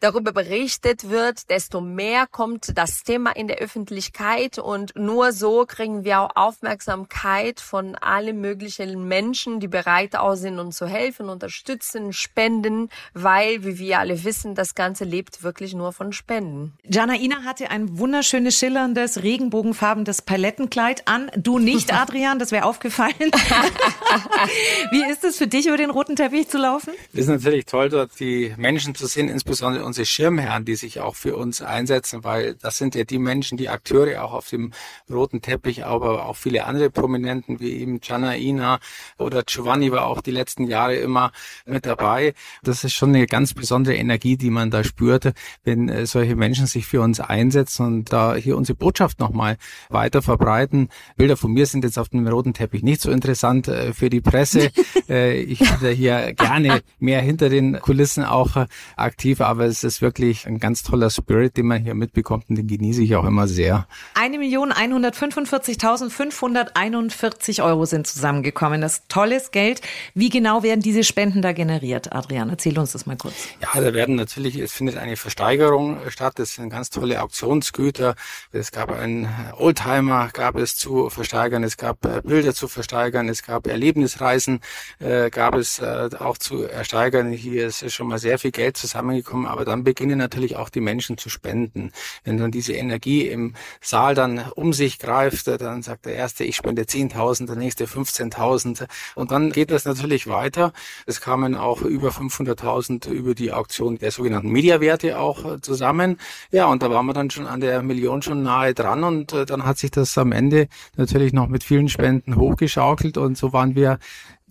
darüber berichtet wird, desto mehr kommt das Thema in der Öffentlichkeit und nur so kriegen wir auch Aufmerksamkeit von allen möglichen Menschen, die bereit auch sind, uns zu helfen, unterstützen, spenden, weil, wie wir alle wissen, das Ganze lebt wirklich nur von Spenden. Jana Ina hatte ein wunderschönes, schillerndes, regenbogenfarbenes Palett Palettenkleid an. Du nicht, Adrian, das wäre aufgefallen. Wie ist es für dich, über den roten Teppich zu laufen? Es ist natürlich toll, dort die Menschen zu sehen, insbesondere unsere Schirmherren, die sich auch für uns einsetzen, weil das sind ja die Menschen, die Akteure auch auf dem roten Teppich, aber auch viele andere Prominenten wie eben Gianna Ina oder Giovanni war auch die letzten Jahre immer mit dabei. Das ist schon eine ganz besondere Energie, die man da spürte, wenn äh, solche Menschen sich für uns einsetzen und da hier unsere Botschaft nochmal weiter verbreiten verbreiten. Bilder von mir sind jetzt auf dem roten Teppich nicht so interessant äh, für die Presse. äh, ich bin da hier gerne mehr hinter den Kulissen auch äh, aktiv, aber es ist wirklich ein ganz toller Spirit, den man hier mitbekommt und den genieße ich auch immer sehr. Eine Million 145.541 Euro sind zusammengekommen. Das ist tolles Geld. Wie genau werden diese Spenden da generiert? Adrian, erzähl uns das mal kurz. Ja, da werden natürlich, es findet eine Versteigerung statt. Das sind ganz tolle Auktionsgüter. Es gab einen Oldtimer, gab es zu versteigern. Es gab äh, Bilder zu versteigern. Es gab Erlebnisreisen, äh, gab es äh, auch zu ersteigern. Hier ist schon mal sehr viel Geld zusammengekommen. Aber dann beginnen natürlich auch die Menschen zu spenden. Wenn dann diese Energie im Saal dann um sich greift, dann sagt der Erste, ich spende 10.000, der Nächste 15.000. Und dann geht das natürlich weiter. Es kamen auch über 500.000 über die Auktion der sogenannten Mediawerte auch zusammen. Ja, und da waren wir dann schon an der Million schon nahe dran und äh, dann hat sich das am Ende natürlich noch mit vielen Spenden hochgeschaukelt und so waren wir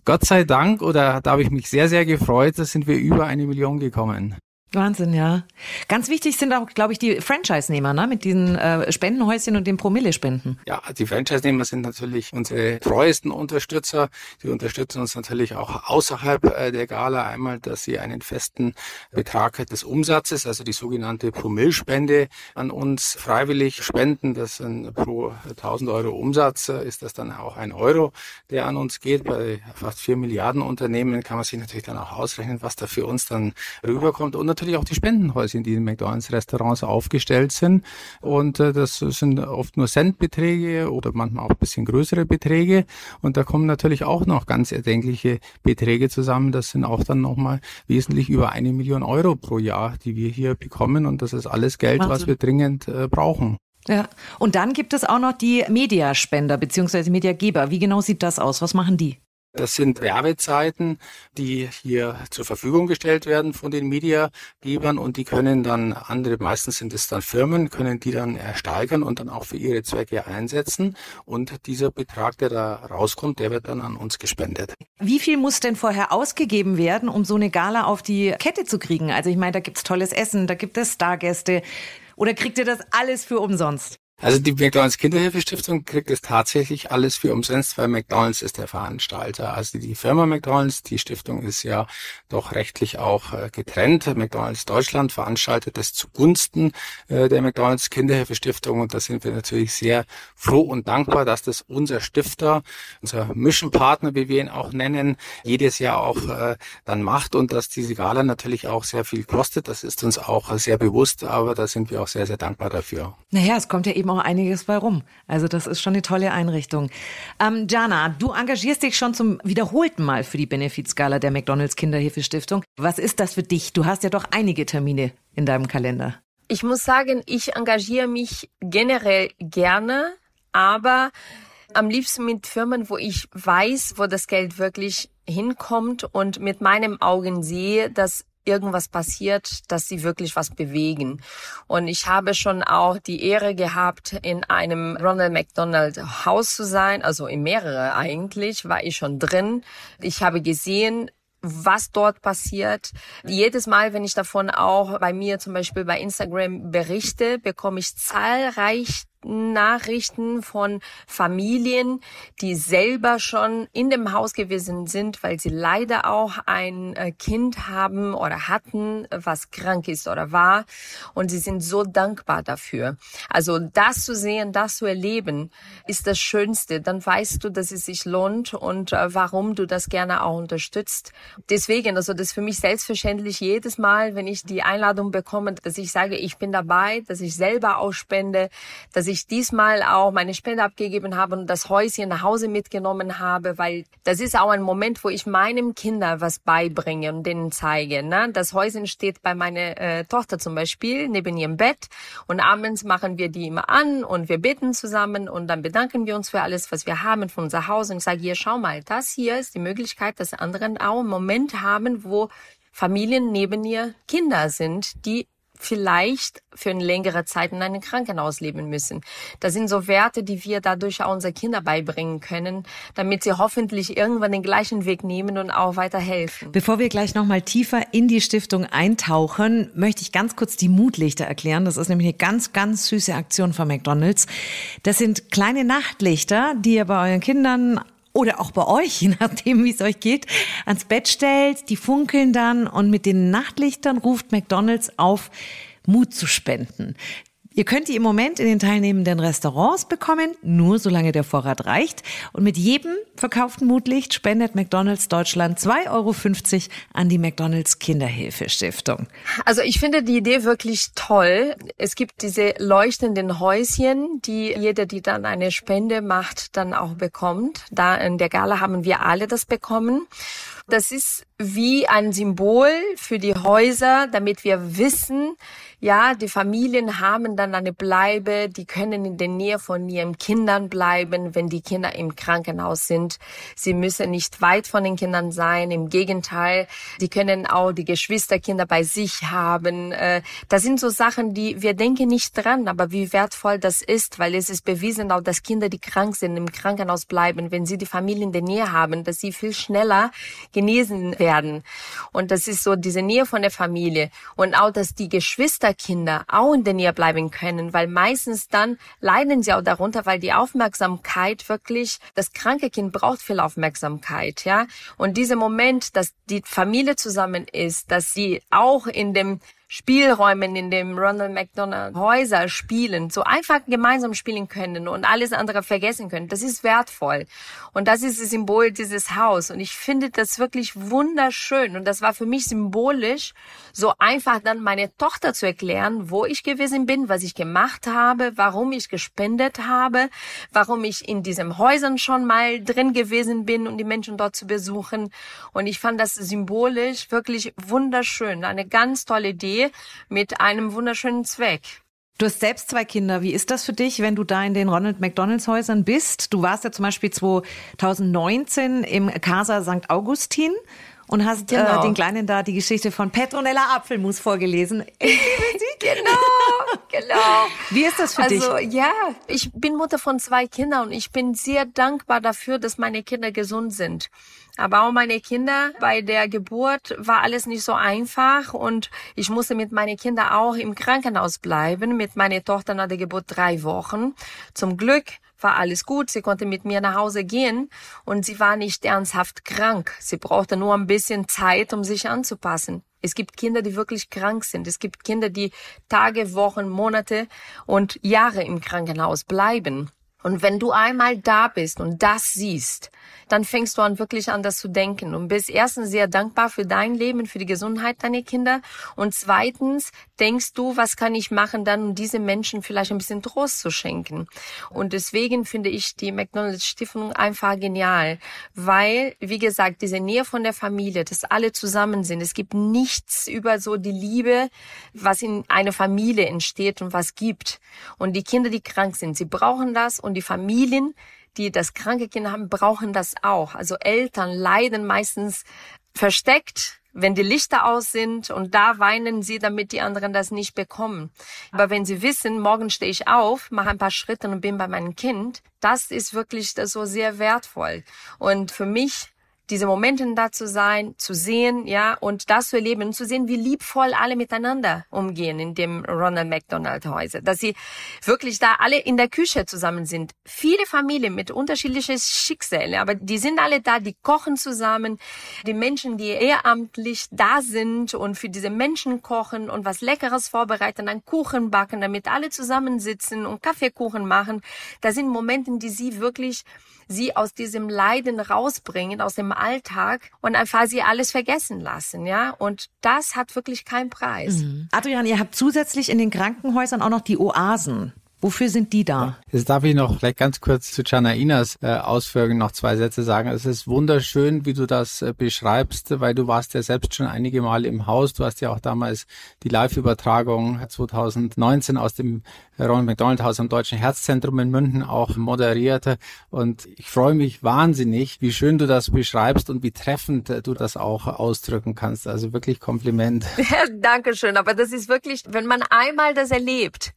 Gott sei Dank, oder da habe ich mich sehr, sehr gefreut, da sind wir über eine Million gekommen. Wahnsinn, ja. Ganz wichtig sind auch, glaube ich, die Franchise-Nehmer, ne? mit diesen äh, Spendenhäuschen und den Promille-Spenden. Ja, die Franchise-Nehmer sind natürlich unsere treuesten Unterstützer. Die unterstützen uns natürlich auch außerhalb äh, der Gala. Einmal, dass sie einen festen Betrag des Umsatzes, also die sogenannte Promillspende an uns freiwillig spenden. Das sind pro 1000 Euro Umsatz äh, ist das dann auch ein Euro, der an uns geht. Bei fast vier Milliarden Unternehmen kann man sich natürlich dann auch ausrechnen, was da für uns dann rüberkommt. Und natürlich auch die Spendenhäuschen, die in McDonalds Restaurants aufgestellt sind. Und äh, das sind oft nur Centbeträge oder manchmal auch ein bisschen größere Beträge. Und da kommen natürlich auch noch ganz erdenkliche Beträge zusammen. Das sind auch dann nochmal wesentlich über eine Million Euro pro Jahr, die wir hier bekommen. Und das ist alles Geld, Wahnsinn. was wir dringend äh, brauchen. Ja, und dann gibt es auch noch die Mediaspender bzw. Mediageber. Wie genau sieht das aus? Was machen die? Das sind Werbezeiten, die hier zur Verfügung gestellt werden von den Mediagebern und die können dann andere, meistens sind es dann Firmen, können die dann ersteigern und dann auch für ihre Zwecke einsetzen. Und dieser Betrag, der da rauskommt, der wird dann an uns gespendet. Wie viel muss denn vorher ausgegeben werden, um so eine Gala auf die Kette zu kriegen? Also ich meine, da gibt's tolles Essen, da gibt es Stargäste. Oder kriegt ihr das alles für umsonst? Also die McDonalds Kinderhilfestiftung kriegt es tatsächlich alles für umsonst, weil McDonalds ist der Veranstalter. Also die Firma McDonalds, die Stiftung ist ja doch rechtlich auch äh, getrennt. McDonalds Deutschland veranstaltet es zugunsten äh, der McDonalds Kinderhilfestiftung und da sind wir natürlich sehr froh und dankbar, dass das unser Stifter, unser Missionpartner, wie wir ihn auch nennen, jedes Jahr auch äh, dann macht und dass diese Gala natürlich auch sehr viel kostet. Das ist uns auch sehr bewusst, aber da sind wir auch sehr, sehr dankbar dafür. Naja, es kommt ja eben eben auch einiges bei rum. Also das ist schon eine tolle Einrichtung. Ähm, Jana, du engagierst dich schon zum wiederholten Mal für die Benefizskala der McDonalds Kinderhilfestiftung. Was ist das für dich? Du hast ja doch einige Termine in deinem Kalender. Ich muss sagen, ich engagiere mich generell gerne, aber am liebsten mit Firmen, wo ich weiß, wo das Geld wirklich hinkommt und mit meinem Augen sehe, dass irgendwas passiert, dass sie wirklich was bewegen. Und ich habe schon auch die Ehre gehabt, in einem Ronald McDonald Haus zu sein, also in mehrere eigentlich, war ich schon drin. Ich habe gesehen, was dort passiert. Jedes Mal, wenn ich davon auch bei mir zum Beispiel bei Instagram berichte, bekomme ich zahlreich Nachrichten von Familien, die selber schon in dem Haus gewesen sind, weil sie leider auch ein äh, Kind haben oder hatten, was krank ist oder war. Und sie sind so dankbar dafür. Also das zu sehen, das zu erleben, ist das Schönste. Dann weißt du, dass es sich lohnt und äh, warum du das gerne auch unterstützt. Deswegen, also das ist für mich selbstverständlich jedes Mal, wenn ich die Einladung bekomme, dass ich sage, ich bin dabei, dass ich selber ausspende, dass ich ich diesmal auch meine Spende abgegeben habe und das Häuschen nach Hause mitgenommen habe, weil das ist auch ein Moment, wo ich meinem Kinder was beibringe und denen zeige. Ne? Das Häuschen steht bei meiner äh, Tochter zum Beispiel neben ihrem Bett und abends machen wir die immer an und wir beten zusammen und dann bedanken wir uns für alles, was wir haben von unser Haus und ich sage, hier, schau mal, das hier ist die Möglichkeit, dass anderen auch einen Moment haben, wo Familien neben ihr Kinder sind, die vielleicht für eine längere Zeit in einem Krankenhaus leben müssen. Das sind so Werte, die wir dadurch auch unseren Kindern beibringen können, damit sie hoffentlich irgendwann den gleichen Weg nehmen und auch weiterhelfen. Bevor wir gleich nochmal tiefer in die Stiftung eintauchen, möchte ich ganz kurz die Mutlichter erklären. Das ist nämlich eine ganz, ganz süße Aktion von McDonald's. Das sind kleine Nachtlichter, die ihr bei euren Kindern oder auch bei euch, je nachdem, wie es euch geht, ans Bett stellt. Die funkeln dann und mit den Nachtlichtern ruft McDonald's auf, Mut zu spenden. Ihr könnt die im Moment in den teilnehmenden Restaurants bekommen, nur solange der Vorrat reicht. Und mit jedem verkauften Mutlicht spendet McDonald's Deutschland 2,50 Euro an die McDonald's Kinderhilfe Stiftung. Also ich finde die Idee wirklich toll. Es gibt diese leuchtenden Häuschen, die jeder, die dann eine Spende macht, dann auch bekommt. Da in der Gala haben wir alle das bekommen. Das ist wie ein Symbol für die Häuser, damit wir wissen, ja, die Familien haben dann eine Bleibe, die können in der Nähe von ihren Kindern bleiben, wenn die Kinder im Krankenhaus sind. Sie müssen nicht weit von den Kindern sein, im Gegenteil, die können auch die Geschwisterkinder bei sich haben. Äh, das sind so Sachen, die wir denken nicht dran, aber wie wertvoll das ist, weil es ist bewiesen auch, dass Kinder, die krank sind, im Krankenhaus bleiben, wenn sie die Familie in der Nähe haben, dass sie viel schneller genesen werden. Und das ist so diese Nähe von der Familie und auch, dass die Geschwisterkinder auch in der Nähe bleiben können, weil meistens dann leiden sie auch darunter, weil die Aufmerksamkeit wirklich, das kranke Kind braucht viel Aufmerksamkeit, ja. Und dieser Moment, dass die Familie zusammen ist, dass sie auch in dem Spielräumen in dem Ronald McDonald Häuser spielen, so einfach gemeinsam spielen können und alles andere vergessen können. Das ist wertvoll. Und das ist das Symbol dieses Haus. Und ich finde das wirklich wunderschön. Und das war für mich symbolisch, so einfach dann meine Tochter zu erklären, wo ich gewesen bin, was ich gemacht habe, warum ich gespendet habe, warum ich in diesen Häusern schon mal drin gewesen bin, um die Menschen dort zu besuchen. Und ich fand das symbolisch wirklich wunderschön. Eine ganz tolle Idee mit einem wunderschönen Zweck. Du hast selbst zwei Kinder. Wie ist das für dich, wenn du da in den Ronald McDonalds Häusern bist? Du warst ja zum Beispiel 2019 im Casa St. Augustin und hast äh, genau. äh, den Kleinen da die Geschichte von Petronella Apfelmus vorgelesen. Ich liebe sie. genau, genau. Wie ist das für also, dich? Also ja, ich bin Mutter von zwei Kindern und ich bin sehr dankbar dafür, dass meine Kinder gesund sind. Aber auch meine Kinder, bei der Geburt war alles nicht so einfach und ich musste mit meinen Kindern auch im Krankenhaus bleiben, mit meiner Tochter nach der Geburt drei Wochen. Zum Glück war alles gut, sie konnte mit mir nach Hause gehen und sie war nicht ernsthaft krank. Sie brauchte nur ein bisschen Zeit, um sich anzupassen. Es gibt Kinder, die wirklich krank sind. Es gibt Kinder, die Tage, Wochen, Monate und Jahre im Krankenhaus bleiben. Und wenn du einmal da bist und das siehst, dann fängst du an, wirklich an das zu denken und bist erstens sehr dankbar für dein Leben, für die Gesundheit deiner Kinder und zweitens denkst du, was kann ich machen dann, um diese Menschen vielleicht ein bisschen Trost zu schenken. Und deswegen finde ich die McDonald's Stiftung einfach genial, weil, wie gesagt, diese Nähe von der Familie, dass alle zusammen sind. Es gibt nichts über so die Liebe, was in einer Familie entsteht und was gibt. Und die Kinder, die krank sind, sie brauchen das und die Familien, die das kranke Kind haben, brauchen das auch. Also Eltern leiden meistens versteckt, wenn die Lichter aus sind und da weinen sie, damit die anderen das nicht bekommen. Aber wenn sie wissen, morgen stehe ich auf, mache ein paar Schritte und bin bei meinem Kind, das ist wirklich so sehr wertvoll. Und für mich diese Momente da zu sein, zu sehen, ja, und das zu erleben und zu sehen, wie liebvoll alle miteinander umgehen in dem Ronald McDonald Häuser, dass sie wirklich da alle in der Küche zusammen sind. Viele Familien mit unterschiedlichen Schicksalen, aber die sind alle da, die kochen zusammen, die Menschen, die ehrenamtlich da sind und für diese Menschen kochen und was Leckeres vorbereiten, einen Kuchen backen, damit alle zusammensitzen und Kaffeekuchen machen. Das sind Momente, die sie wirklich sie aus diesem Leiden rausbringen, aus dem Alltag und einfach sie alles vergessen lassen, ja. Und das hat wirklich keinen Preis. Mhm. Adrian, ihr habt zusätzlich in den Krankenhäusern auch noch die Oasen Wofür sind die da? Jetzt darf ich noch vielleicht ganz kurz zu Janainas äh, Ausführungen noch zwei Sätze sagen. Es ist wunderschön, wie du das äh, beschreibst, weil du warst ja selbst schon einige Male im Haus. Du hast ja auch damals die Live-Übertragung 2019 aus dem Ronald McDonald Haus am Deutschen Herzzentrum in München auch moderiert. Und ich freue mich wahnsinnig, wie schön du das beschreibst und wie treffend äh, du das auch ausdrücken kannst. Also wirklich Kompliment. Ja, Dankeschön. Aber das ist wirklich, wenn man einmal das erlebt,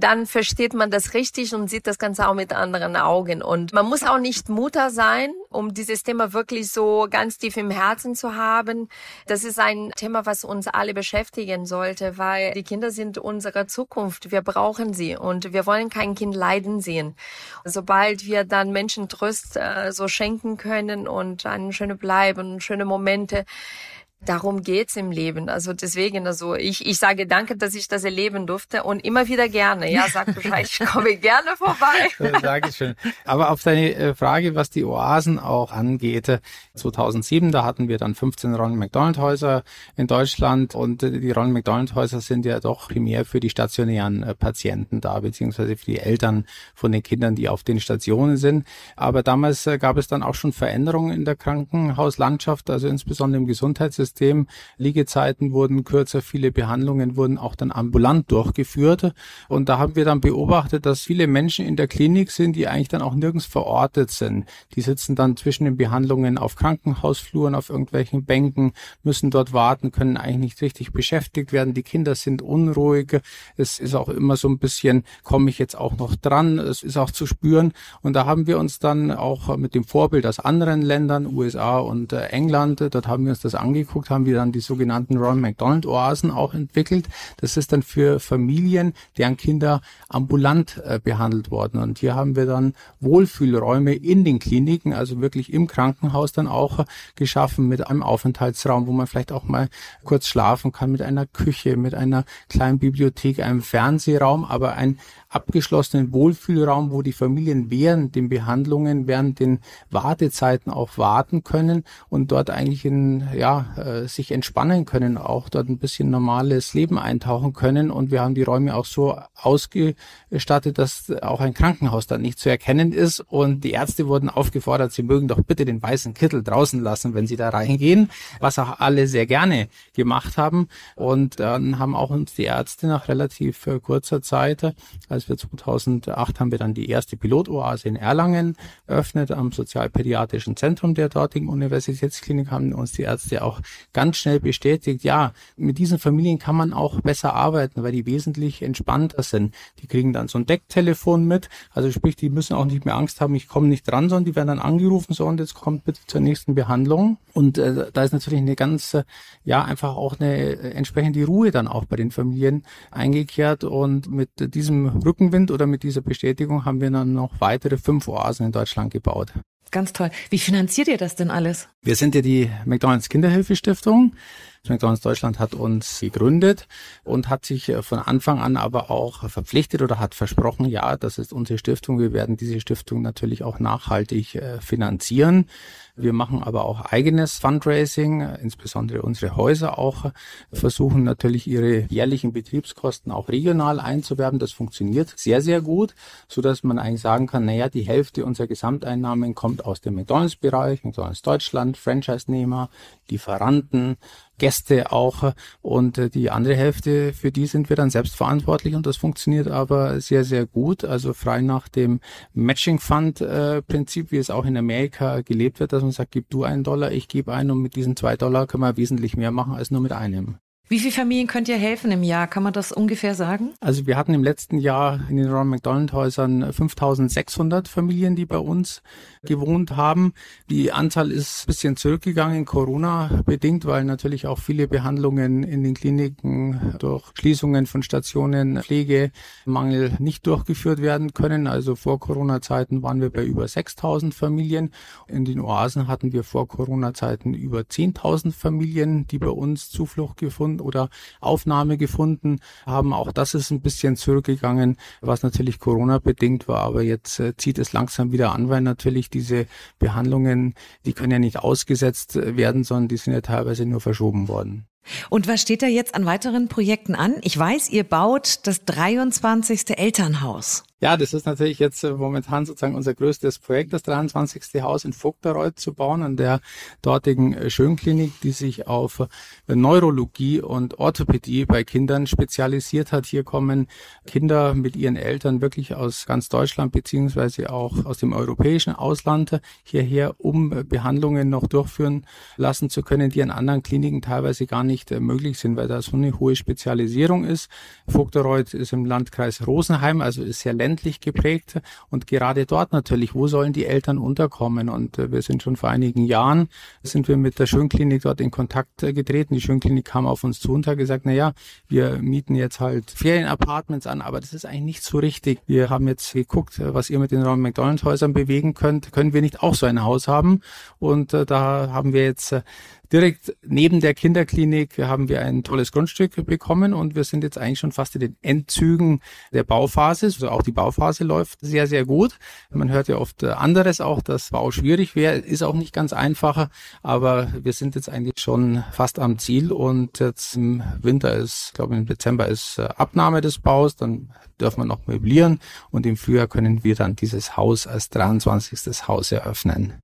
dann versteht man das richtig und sieht das Ganze auch mit anderen Augen. Und man muss auch nicht Mutter sein, um dieses Thema wirklich so ganz tief im Herzen zu haben. Das ist ein Thema, was uns alle beschäftigen sollte, weil die Kinder sind unsere Zukunft. Wir brauchen sie und wir wollen kein Kind leiden sehen. Sobald wir dann Menschen Tröst äh, so schenken können und eine schöne Bleiben, schöne Momente, darum geht's im Leben. Also deswegen, also ich, ich sage danke, dass ich das erleben durfte und immer wieder gerne. Ja, sag Bescheid, ich komme gerne vorbei. Dankeschön. Aber auf deine äh, Frage, was die Oasen auch angeht, 2007, da hatten wir dann 15 Ronald McDonald Häuser in Deutschland und äh, die Ronald McDonald Häuser sind ja doch primär für die stationären äh, Patienten da, beziehungsweise für die Eltern von den Kindern, die auf den Stationen sind. Aber damals gab es dann auch schon Veränderungen in der Krankenhauslandschaft, also insbesondere im Gesundheitssystem System. Liegezeiten wurden kürzer, viele Behandlungen wurden auch dann ambulant durchgeführt. Und da haben wir dann beobachtet, dass viele Menschen in der Klinik sind, die eigentlich dann auch nirgends verortet sind. Die sitzen dann zwischen den Behandlungen auf Krankenhausfluren, auf irgendwelchen Bänken, müssen dort warten, können eigentlich nicht richtig beschäftigt werden. Die Kinder sind unruhig. Es ist auch immer so ein bisschen, komme ich jetzt auch noch dran? Es ist auch zu spüren. Und da haben wir uns dann auch mit dem Vorbild aus anderen Ländern, USA und äh, England, dort haben wir uns das angeguckt angeguckt, haben wir dann die sogenannten Ronald McDonald Oasen auch entwickelt. Das ist dann für Familien, deren Kinder ambulant äh, behandelt worden. Und hier haben wir dann Wohlfühlräume in den Kliniken, also wirklich im Krankenhaus dann auch äh, geschaffen mit einem Aufenthaltsraum, wo man vielleicht auch mal kurz schlafen kann, mit einer Küche, mit einer kleinen Bibliothek, einem Fernsehraum, aber ein abgeschlossenen Wohlfühlraum, wo die Familien während den Behandlungen, während den Wartezeiten auch warten können und dort eigentlich in, ja, äh, sich entspannen können, auch dort ein bisschen normales Leben eintauchen können. Und wir haben die Räume auch so ausgestattet, dass auch ein Krankenhaus dann nicht zu erkennen ist. Und die Ärzte wurden aufgefordert, sie mögen doch bitte den weißen Kittel draußen lassen, wenn sie da reingehen, was auch alle sehr gerne gemacht haben. Und dann haben auch uns die Ärzte nach relativ äh, kurzer Zeit, als wir 2008 haben wir dann die erste Pilotoase in Erlangen eröffnet am Sozialpädiatrischen Zentrum der dortigen Universitätsklinik haben uns die Ärzte auch ganz schnell bestätigt, ja, mit diesen Familien kann man auch besser arbeiten, weil die wesentlich entspannter sind. Die kriegen dann so ein Decktelefon mit, also sprich, die müssen auch nicht mehr Angst haben, ich komme nicht dran, sondern die werden dann angerufen, so und jetzt kommt bitte zur nächsten Behandlung. Und äh, da ist natürlich eine ganze, ja, einfach auch eine äh, entsprechende Ruhe dann auch bei den Familien eingekehrt und mit diesem Rücken Rückenwind oder mit dieser Bestätigung haben wir dann noch weitere fünf Oasen in Deutschland gebaut. Ganz toll. Wie finanziert ihr das denn alles? Wir sind ja die McDonalds Kinderhilfe Stiftung. McDonalds Deutschland hat uns gegründet und hat sich äh, von Anfang an aber auch verpflichtet oder hat versprochen, ja, das ist unsere Stiftung. Wir werden diese Stiftung natürlich auch nachhaltig äh, finanzieren. Wir machen aber auch eigenes Fundraising, insbesondere unsere Häuser auch versuchen natürlich ihre jährlichen Betriebskosten auch regional einzuwerben. Das funktioniert sehr, sehr gut, so dass man eigentlich sagen kann, naja, die Hälfte unserer Gesamteinnahmen kommt aus dem McDonalds-Bereich, McDonalds Deutschland, Franchise-Nehmer, Lieferanten, Gäste auch und äh, die andere Hälfte, für die sind wir dann selbst verantwortlich und das funktioniert aber sehr, sehr gut. Also frei nach dem Matching Fund äh, Prinzip, wie es auch in Amerika gelebt wird, dass man sagt, gib du einen Dollar, ich gebe einen und mit diesen zwei Dollar können wir wesentlich mehr machen als nur mit einem. Wie viele Familien könnt ihr helfen im Jahr? Kann man das ungefähr sagen? Also wir hatten im letzten Jahr in den Ronald McDonald Häusern 5600 Familien, die bei uns gewohnt haben. Die Anzahl ist ein bisschen zurückgegangen, Corona bedingt, weil natürlich auch viele Behandlungen in den Kliniken durch Schließungen von Stationen, Pflegemangel nicht durchgeführt werden können. Also vor Corona-Zeiten waren wir bei über 6000 Familien. In den Oasen hatten wir vor Corona-Zeiten über 10.000 Familien, die bei uns Zuflucht gefunden oder Aufnahme gefunden haben. Auch das ist ein bisschen zurückgegangen, was natürlich Corona bedingt war. Aber jetzt äh, zieht es langsam wieder an, weil natürlich diese Behandlungen, die können ja nicht ausgesetzt werden, sondern die sind ja teilweise nur verschoben worden. Und was steht da jetzt an weiteren Projekten an? Ich weiß, ihr baut das 23. Elternhaus. Ja, das ist natürlich jetzt äh, momentan sozusagen unser größtes Projekt, das 23. Haus in Vogtereuth zu bauen, an der dortigen äh, Schönklinik, die sich auf äh, Neurologie und Orthopädie bei Kindern spezialisiert hat. Hier kommen Kinder mit ihren Eltern wirklich aus ganz Deutschland beziehungsweise auch aus dem europäischen Ausland hierher, um Behandlungen noch durchführen lassen zu können, die an anderen Kliniken teilweise gar nicht möglich sind, weil da so eine hohe Spezialisierung ist. Vogtereuth ist im Landkreis Rosenheim, also ist sehr ländlich ländlich geprägt und gerade dort natürlich, wo sollen die Eltern unterkommen? Und äh, wir sind schon vor einigen Jahren, sind wir mit der Schönklinik dort in Kontakt äh, getreten. Die Schönklinik kam auf uns zu und hat gesagt, na ja, wir mieten jetzt halt Ferienapartments an, aber das ist eigentlich nicht so richtig. Wir haben jetzt geguckt, was ihr mit den Ronald McDonald Häusern bewegen könnt. Können wir nicht auch so ein Haus haben? Und äh, da haben wir jetzt Direkt neben der Kinderklinik haben wir ein tolles Grundstück bekommen und wir sind jetzt eigentlich schon fast in den Endzügen der Bauphase. Also auch die Bauphase läuft sehr, sehr gut. Man hört ja oft anderes auch, dass Bau schwierig wäre, ist auch nicht ganz einfacher, aber wir sind jetzt eigentlich schon fast am Ziel und jetzt im Winter ist, glaube ich, im Dezember ist äh, Abnahme des Baus, dann dürfen wir noch möblieren und im Frühjahr können wir dann dieses Haus als 23. Haus eröffnen.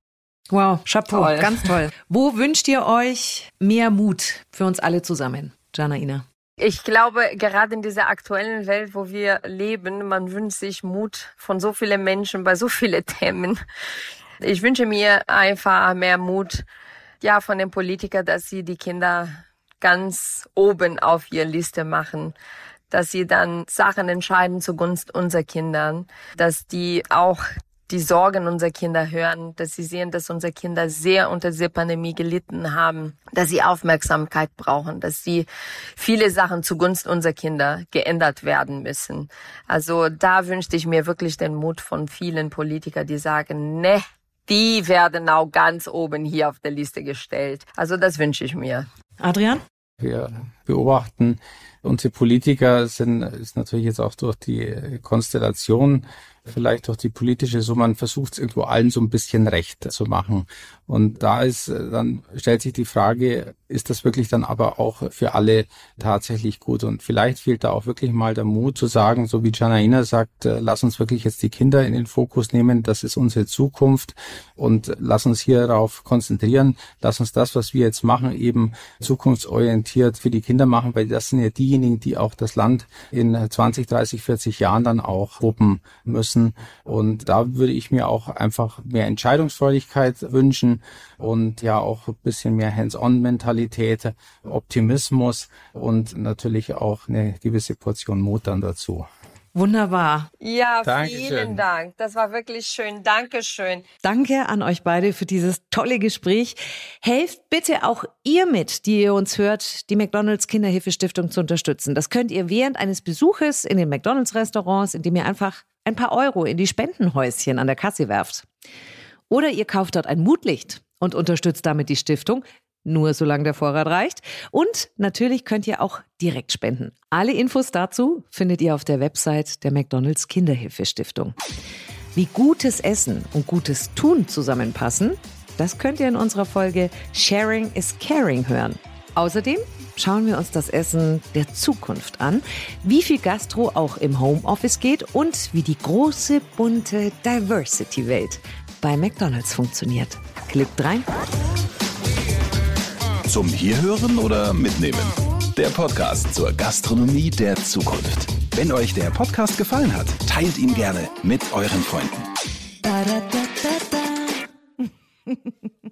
Wow, Chapeau, toll. ganz toll. Wo wünscht ihr euch mehr Mut für uns alle zusammen, Janaina? Ich glaube, gerade in dieser aktuellen Welt, wo wir leben, man wünscht sich Mut von so vielen Menschen bei so vielen Themen. Ich wünsche mir einfach mehr Mut, ja, von den Politikern, dass sie die Kinder ganz oben auf ihre Liste machen, dass sie dann Sachen entscheiden zugunsten unserer Kinder, dass die auch die Sorgen unserer Kinder hören, dass sie sehen, dass unsere Kinder sehr unter dieser Pandemie gelitten haben, dass sie Aufmerksamkeit brauchen, dass sie viele Sachen zugunsten unserer Kinder geändert werden müssen. Also da wünschte ich mir wirklich den Mut von vielen Politikern, die sagen, ne, die werden auch ganz oben hier auf der Liste gestellt. Also das wünsche ich mir. Adrian? Wir beobachten, unsere Politiker sind, ist natürlich jetzt auch durch die Konstellation vielleicht auch die politische, so man versucht es irgendwo allen so ein bisschen recht zu machen. Und da ist, dann stellt sich die Frage, ist das wirklich dann aber auch für alle tatsächlich gut? Und vielleicht fehlt da auch wirklich mal der Mut zu sagen, so wie Janaina sagt, äh, lass uns wirklich jetzt die Kinder in den Fokus nehmen, das ist unsere Zukunft und lass uns hierauf konzentrieren, lass uns das, was wir jetzt machen, eben zukunftsorientiert für die Kinder machen, weil das sind ja diejenigen, die auch das Land in 20, 30, 40 Jahren dann auch wuppen müssen. Und da würde ich mir auch einfach mehr Entscheidungsfreudigkeit wünschen und ja auch ein bisschen mehr Hands-on-Mentalität, Optimismus und natürlich auch eine gewisse Portion Mut dann dazu. Wunderbar. Ja, Dankeschön. vielen Dank. Das war wirklich schön. Dankeschön. Danke an euch beide für dieses tolle Gespräch. Helft bitte auch ihr mit, die ihr uns hört, die McDonalds Kinderhilfestiftung zu unterstützen. Das könnt ihr während eines Besuches in den McDonalds Restaurants, indem ihr einfach ein paar Euro in die Spendenhäuschen an der Kasse werft. Oder ihr kauft dort ein Mutlicht und unterstützt damit die Stiftung, nur solange der Vorrat reicht. Und natürlich könnt ihr auch direkt spenden. Alle Infos dazu findet ihr auf der Website der McDonald's Kinderhilfe Stiftung. Wie gutes Essen und gutes Tun zusammenpassen, das könnt ihr in unserer Folge Sharing is Caring hören. Außerdem schauen wir uns das Essen der Zukunft an, wie viel Gastro auch im Homeoffice geht und wie die große, bunte Diversity-Welt bei McDonald's funktioniert. Klickt rein. Zum Hierhören oder Mitnehmen? Der Podcast zur Gastronomie der Zukunft. Wenn euch der Podcast gefallen hat, teilt ihn gerne mit euren Freunden.